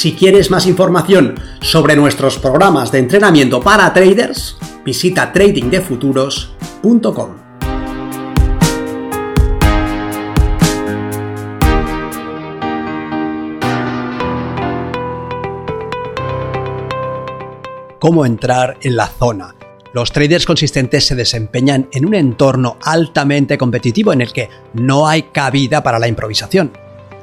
Si quieres más información sobre nuestros programas de entrenamiento para traders, visita tradingdefuturos.com. ¿Cómo entrar en la zona? Los traders consistentes se desempeñan en un entorno altamente competitivo en el que no hay cabida para la improvisación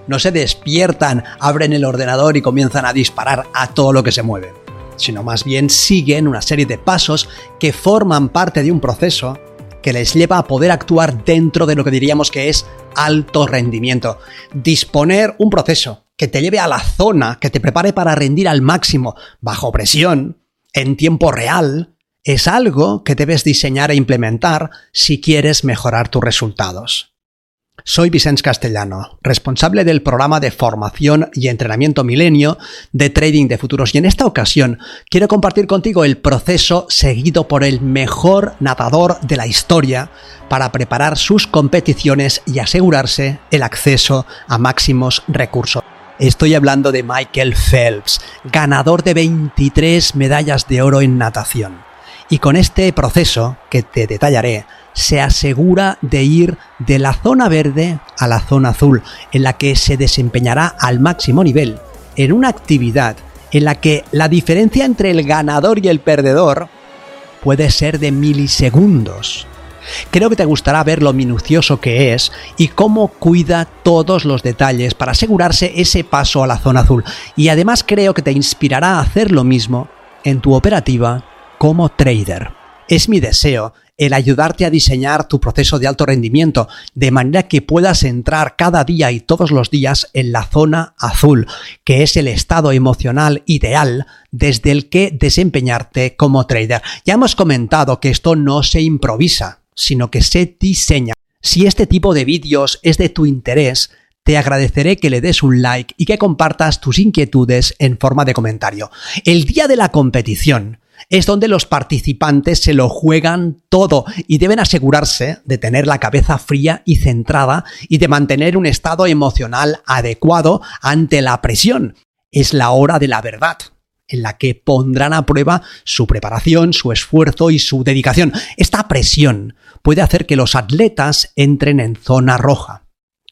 no se despiertan, abren el ordenador y comienzan a disparar a todo lo que se mueve, sino más bien siguen una serie de pasos que forman parte de un proceso que les lleva a poder actuar dentro de lo que diríamos que es alto rendimiento. Disponer un proceso que te lleve a la zona, que te prepare para rendir al máximo, bajo presión, en tiempo real, es algo que debes diseñar e implementar si quieres mejorar tus resultados. Soy Vicente Castellano, responsable del programa de formación y entrenamiento milenio de trading de futuros y en esta ocasión quiero compartir contigo el proceso seguido por el mejor nadador de la historia para preparar sus competiciones y asegurarse el acceso a máximos recursos. Estoy hablando de Michael Phelps, ganador de 23 medallas de oro en natación. Y con este proceso, que te detallaré, se asegura de ir de la zona verde a la zona azul, en la que se desempeñará al máximo nivel, en una actividad en la que la diferencia entre el ganador y el perdedor puede ser de milisegundos. Creo que te gustará ver lo minucioso que es y cómo cuida todos los detalles para asegurarse ese paso a la zona azul. Y además creo que te inspirará a hacer lo mismo en tu operativa como trader. Es mi deseo el ayudarte a diseñar tu proceso de alto rendimiento, de manera que puedas entrar cada día y todos los días en la zona azul, que es el estado emocional ideal desde el que desempeñarte como trader. Ya hemos comentado que esto no se improvisa, sino que se diseña. Si este tipo de vídeos es de tu interés, te agradeceré que le des un like y que compartas tus inquietudes en forma de comentario. El día de la competición, es donde los participantes se lo juegan todo y deben asegurarse de tener la cabeza fría y centrada y de mantener un estado emocional adecuado ante la presión. Es la hora de la verdad en la que pondrán a prueba su preparación, su esfuerzo y su dedicación. Esta presión puede hacer que los atletas entren en zona roja,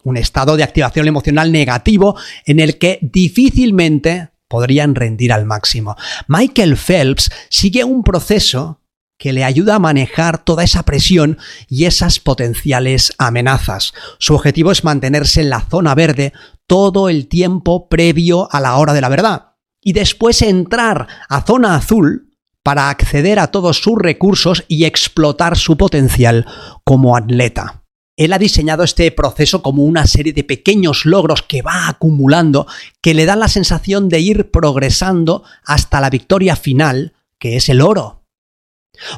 un estado de activación emocional negativo en el que difícilmente podrían rendir al máximo. Michael Phelps sigue un proceso que le ayuda a manejar toda esa presión y esas potenciales amenazas. Su objetivo es mantenerse en la zona verde todo el tiempo previo a la hora de la verdad y después entrar a zona azul para acceder a todos sus recursos y explotar su potencial como atleta. Él ha diseñado este proceso como una serie de pequeños logros que va acumulando, que le dan la sensación de ir progresando hasta la victoria final, que es el oro.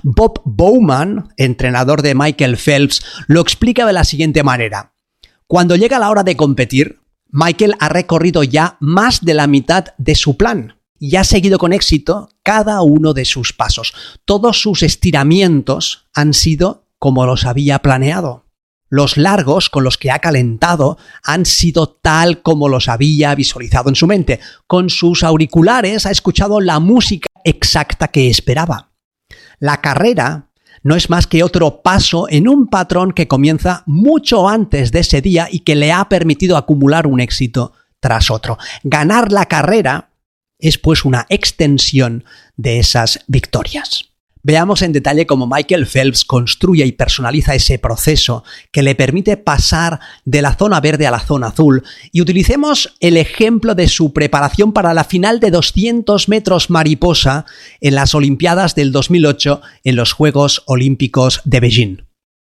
Bob Bowman, entrenador de Michael Phelps, lo explica de la siguiente manera. Cuando llega la hora de competir, Michael ha recorrido ya más de la mitad de su plan y ha seguido con éxito cada uno de sus pasos. Todos sus estiramientos han sido como los había planeado. Los largos con los que ha calentado han sido tal como los había visualizado en su mente. Con sus auriculares ha escuchado la música exacta que esperaba. La carrera no es más que otro paso en un patrón que comienza mucho antes de ese día y que le ha permitido acumular un éxito tras otro. Ganar la carrera es pues una extensión de esas victorias. Veamos en detalle cómo Michael Phelps construye y personaliza ese proceso que le permite pasar de la zona verde a la zona azul y utilicemos el ejemplo de su preparación para la final de 200 metros mariposa en las Olimpiadas del 2008 en los Juegos Olímpicos de Beijing.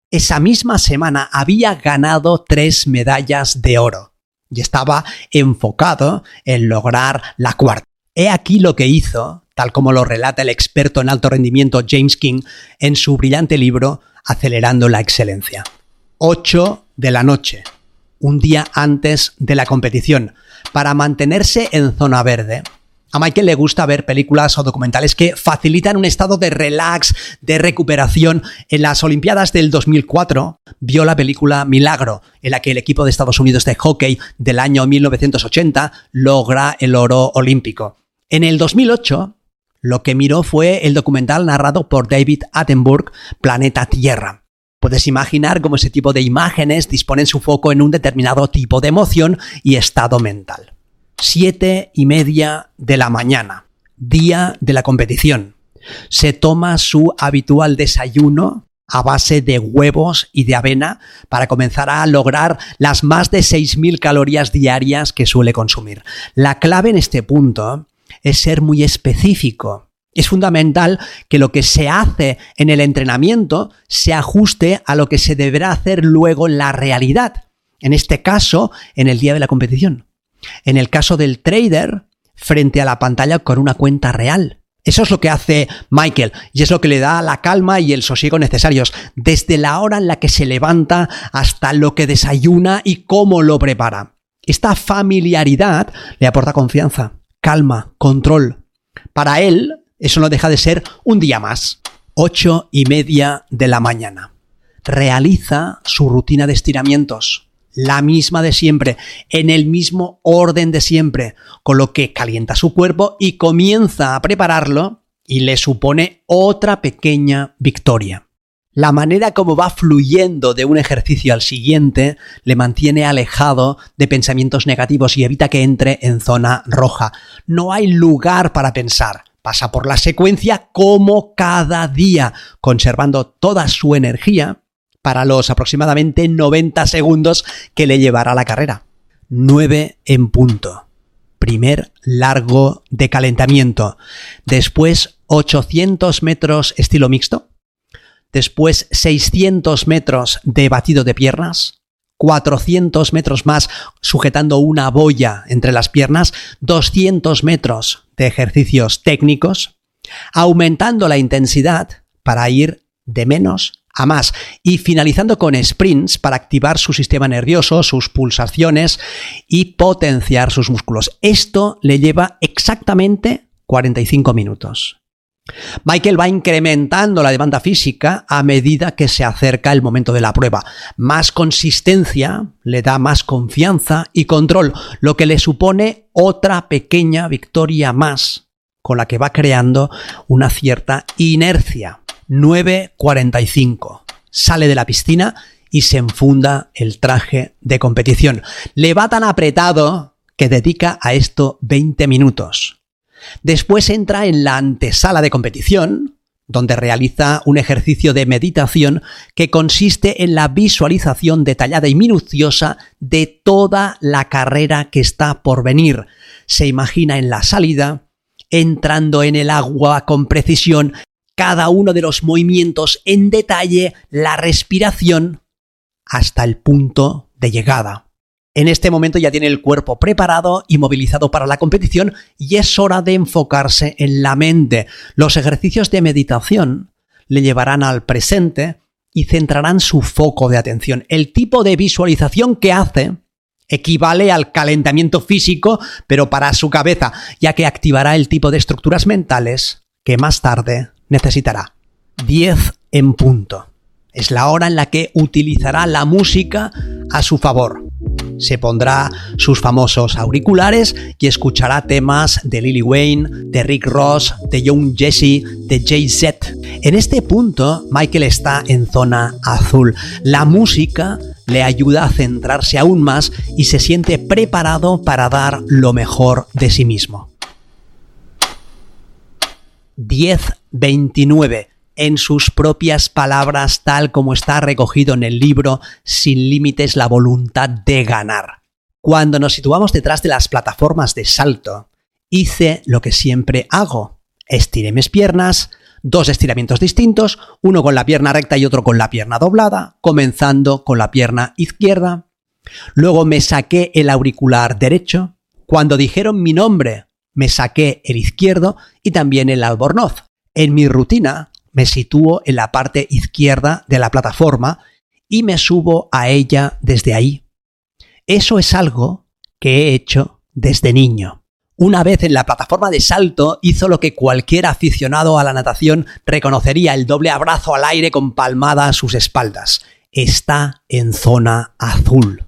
Esa misma semana había ganado tres medallas de oro y estaba enfocado en lograr la cuarta. He aquí lo que hizo, tal como lo relata el experto en alto rendimiento James King en su brillante libro Acelerando la Excelencia. 8 de la noche, un día antes de la competición, para mantenerse en zona verde. A Michael le gusta ver películas o documentales que facilitan un estado de relax, de recuperación. En las Olimpiadas del 2004 vio la película Milagro, en la que el equipo de Estados Unidos de hockey del año 1980 logra el oro olímpico. En el 2008, lo que miró fue el documental narrado por David Attenborough, Planeta Tierra. Puedes imaginar cómo ese tipo de imágenes disponen su foco en un determinado tipo de emoción y estado mental. Siete y media de la mañana, día de la competición. Se toma su habitual desayuno a base de huevos y de avena para comenzar a lograr las más de 6.000 calorías diarias que suele consumir. La clave en este punto es ser muy específico. Es fundamental que lo que se hace en el entrenamiento se ajuste a lo que se deberá hacer luego en la realidad. En este caso, en el día de la competición. En el caso del trader, frente a la pantalla con una cuenta real. Eso es lo que hace Michael y es lo que le da la calma y el sosiego necesarios, desde la hora en la que se levanta hasta lo que desayuna y cómo lo prepara. Esta familiaridad le aporta confianza, calma, control. Para él, eso no deja de ser un día más. Ocho y media de la mañana. Realiza su rutina de estiramientos la misma de siempre, en el mismo orden de siempre, con lo que calienta su cuerpo y comienza a prepararlo y le supone otra pequeña victoria. La manera como va fluyendo de un ejercicio al siguiente le mantiene alejado de pensamientos negativos y evita que entre en zona roja. No hay lugar para pensar. Pasa por la secuencia como cada día, conservando toda su energía para los aproximadamente 90 segundos que le llevará la carrera. 9 en punto. Primer largo de calentamiento. Después 800 metros estilo mixto. Después 600 metros de batido de piernas. 400 metros más sujetando una boya entre las piernas. 200 metros de ejercicios técnicos. Aumentando la intensidad para ir de menos a más y finalizando con sprints para activar su sistema nervioso, sus pulsaciones y potenciar sus músculos. Esto le lleva exactamente 45 minutos. Michael va incrementando la demanda física a medida que se acerca el momento de la prueba. Más consistencia le da más confianza y control, lo que le supone otra pequeña victoria más, con la que va creando una cierta inercia. 9.45. Sale de la piscina y se enfunda el traje de competición. Le va tan apretado que dedica a esto 20 minutos. Después entra en la antesala de competición, donde realiza un ejercicio de meditación que consiste en la visualización detallada y minuciosa de toda la carrera que está por venir. Se imagina en la salida, entrando en el agua con precisión cada uno de los movimientos en detalle, la respiración, hasta el punto de llegada. En este momento ya tiene el cuerpo preparado y movilizado para la competición y es hora de enfocarse en la mente. Los ejercicios de meditación le llevarán al presente y centrarán su foco de atención. El tipo de visualización que hace equivale al calentamiento físico, pero para su cabeza, ya que activará el tipo de estructuras mentales que más tarde necesitará 10 en punto. Es la hora en la que utilizará la música a su favor. Se pondrá sus famosos auriculares y escuchará temas de Lily Wayne, de Rick Ross, de Young Jesse, de Jay-Z. En este punto, Michael está en zona azul. La música le ayuda a centrarse aún más y se siente preparado para dar lo mejor de sí mismo. 10.29 en sus propias palabras, tal como está recogido en el libro Sin Límites, la voluntad de ganar. Cuando nos situamos detrás de las plataformas de salto, hice lo que siempre hago. Estiré mis piernas, dos estiramientos distintos, uno con la pierna recta y otro con la pierna doblada, comenzando con la pierna izquierda. Luego me saqué el auricular derecho. Cuando dijeron mi nombre, me saqué el izquierdo y también el albornoz. En mi rutina me sitúo en la parte izquierda de la plataforma y me subo a ella desde ahí. Eso es algo que he hecho desde niño. Una vez en la plataforma de salto hizo lo que cualquier aficionado a la natación reconocería el doble abrazo al aire con palmada a sus espaldas. Está en zona azul.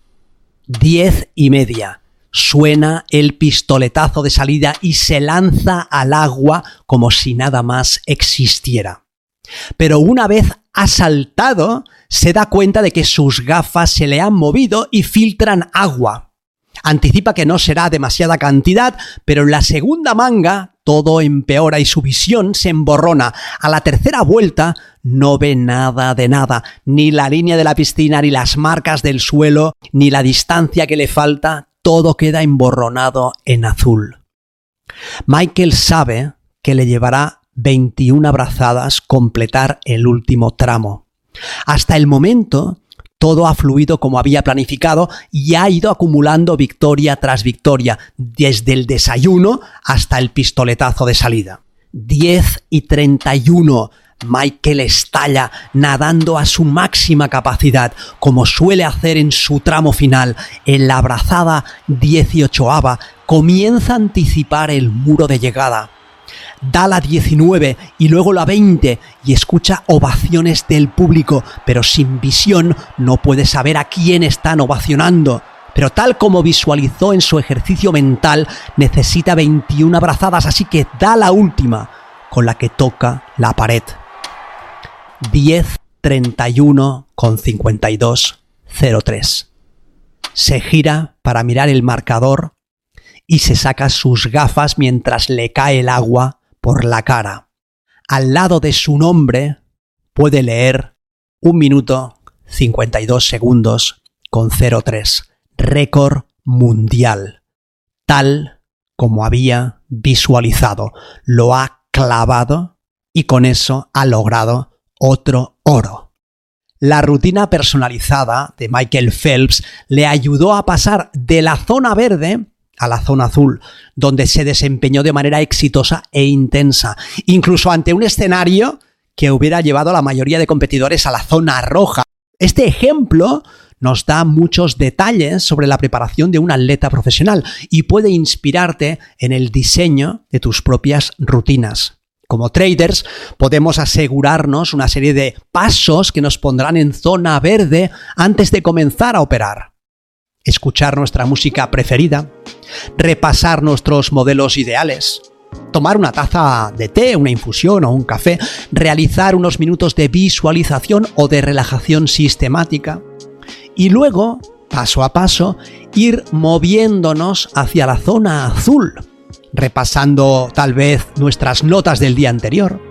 Diez y media. Suena el pistoletazo de salida y se lanza al agua como si nada más existiera. Pero una vez ha saltado, se da cuenta de que sus gafas se le han movido y filtran agua. Anticipa que no será demasiada cantidad, pero en la segunda manga todo empeora y su visión se emborrona. A la tercera vuelta no ve nada de nada, ni la línea de la piscina, ni las marcas del suelo, ni la distancia que le falta, todo queda emborronado en azul. Michael sabe que le llevará 21 abrazadas completar el último tramo. Hasta el momento, todo ha fluido como había planificado y ha ido acumulando victoria tras victoria, desde el desayuno hasta el pistoletazo de salida. 10 y 31. Michael estalla nadando a su máxima capacidad, como suele hacer en su tramo final. En la abrazada 18 comienza a anticipar el muro de llegada da la 19 y luego la 20 y escucha ovaciones del público, pero sin visión no puede saber a quién están ovacionando. Pero tal como visualizó en su ejercicio mental, necesita 21 abrazadas, así que da la última, con la que toca la pared. 10, 31 con 52, 03. Se gira para mirar el marcador y se saca sus gafas mientras le cae el agua por la cara. Al lado de su nombre puede leer un minuto 52 segundos con 03, récord mundial, tal como había visualizado. Lo ha clavado y con eso ha logrado otro oro. La rutina personalizada de Michael Phelps le ayudó a pasar de la zona verde a la zona azul, donde se desempeñó de manera exitosa e intensa, incluso ante un escenario que hubiera llevado a la mayoría de competidores a la zona roja. Este ejemplo nos da muchos detalles sobre la preparación de un atleta profesional y puede inspirarte en el diseño de tus propias rutinas. Como traders podemos asegurarnos una serie de pasos que nos pondrán en zona verde antes de comenzar a operar escuchar nuestra música preferida, repasar nuestros modelos ideales, tomar una taza de té, una infusión o un café, realizar unos minutos de visualización o de relajación sistemática y luego, paso a paso, ir moviéndonos hacia la zona azul, repasando tal vez nuestras notas del día anterior,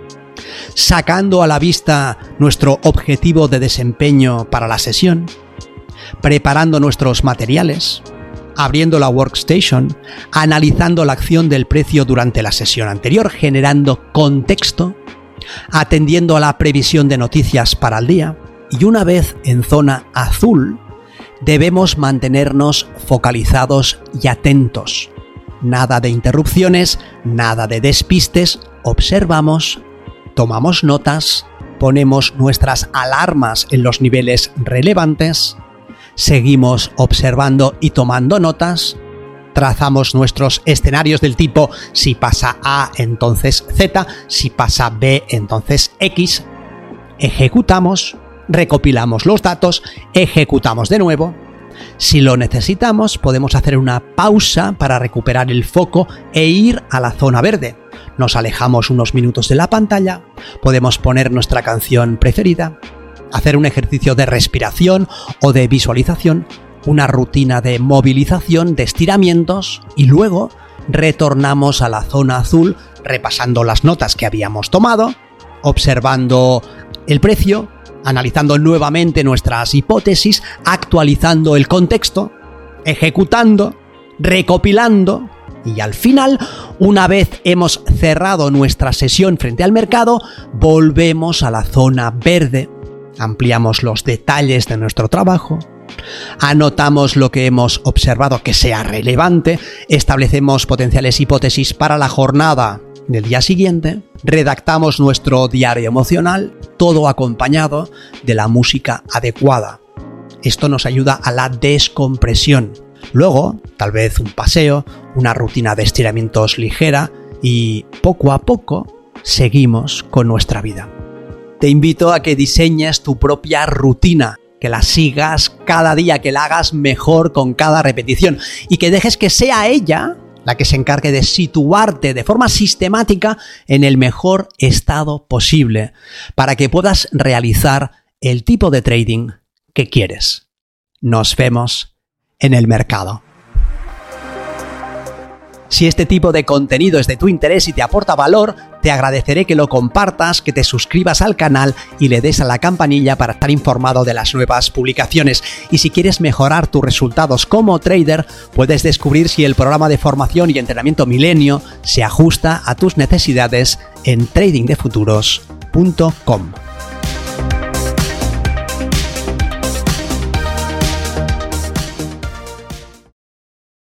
sacando a la vista nuestro objetivo de desempeño para la sesión, preparando nuestros materiales, abriendo la workstation, analizando la acción del precio durante la sesión anterior, generando contexto, atendiendo a la previsión de noticias para el día y una vez en zona azul, debemos mantenernos focalizados y atentos. Nada de interrupciones, nada de despistes, observamos, tomamos notas, ponemos nuestras alarmas en los niveles relevantes, seguimos observando y tomando notas, trazamos nuestros escenarios del tipo si pasa A entonces Z, si pasa B entonces X, ejecutamos, recopilamos los datos, ejecutamos de nuevo. Si lo necesitamos, podemos hacer una pausa para recuperar el foco e ir a la zona verde. Nos alejamos unos minutos de la pantalla, podemos poner nuestra canción preferida, hacer un ejercicio de respiración o de visualización, una rutina de movilización, de estiramientos y luego retornamos a la zona azul repasando las notas que habíamos tomado, observando el precio, analizando nuevamente nuestras hipótesis, actualizando el contexto, ejecutando, recopilando y al final, una vez hemos cerrado nuestra sesión frente al mercado, volvemos a la zona verde ampliamos los detalles de nuestro trabajo, Anotamos lo que hemos observado que sea relevante, establecemos potenciales hipótesis para la jornada del día siguiente, redactamos nuestro diario emocional, todo acompañado de la música adecuada. Esto nos ayuda a la descompresión. Luego, tal vez un paseo, una rutina de estiramientos ligera y poco a poco seguimos con nuestra vida. Te invito a que diseñes tu propia rutina, que la sigas cada día, que la hagas mejor con cada repetición y que dejes que sea ella la que se encargue de situarte de forma sistemática en el mejor estado posible para que puedas realizar el tipo de trading que quieres. Nos vemos en el mercado. Si este tipo de contenido es de tu interés y te aporta valor, te agradeceré que lo compartas, que te suscribas al canal y le des a la campanilla para estar informado de las nuevas publicaciones. Y si quieres mejorar tus resultados como trader, puedes descubrir si el programa de formación y entrenamiento Milenio se ajusta a tus necesidades en tradingdefuturos.com.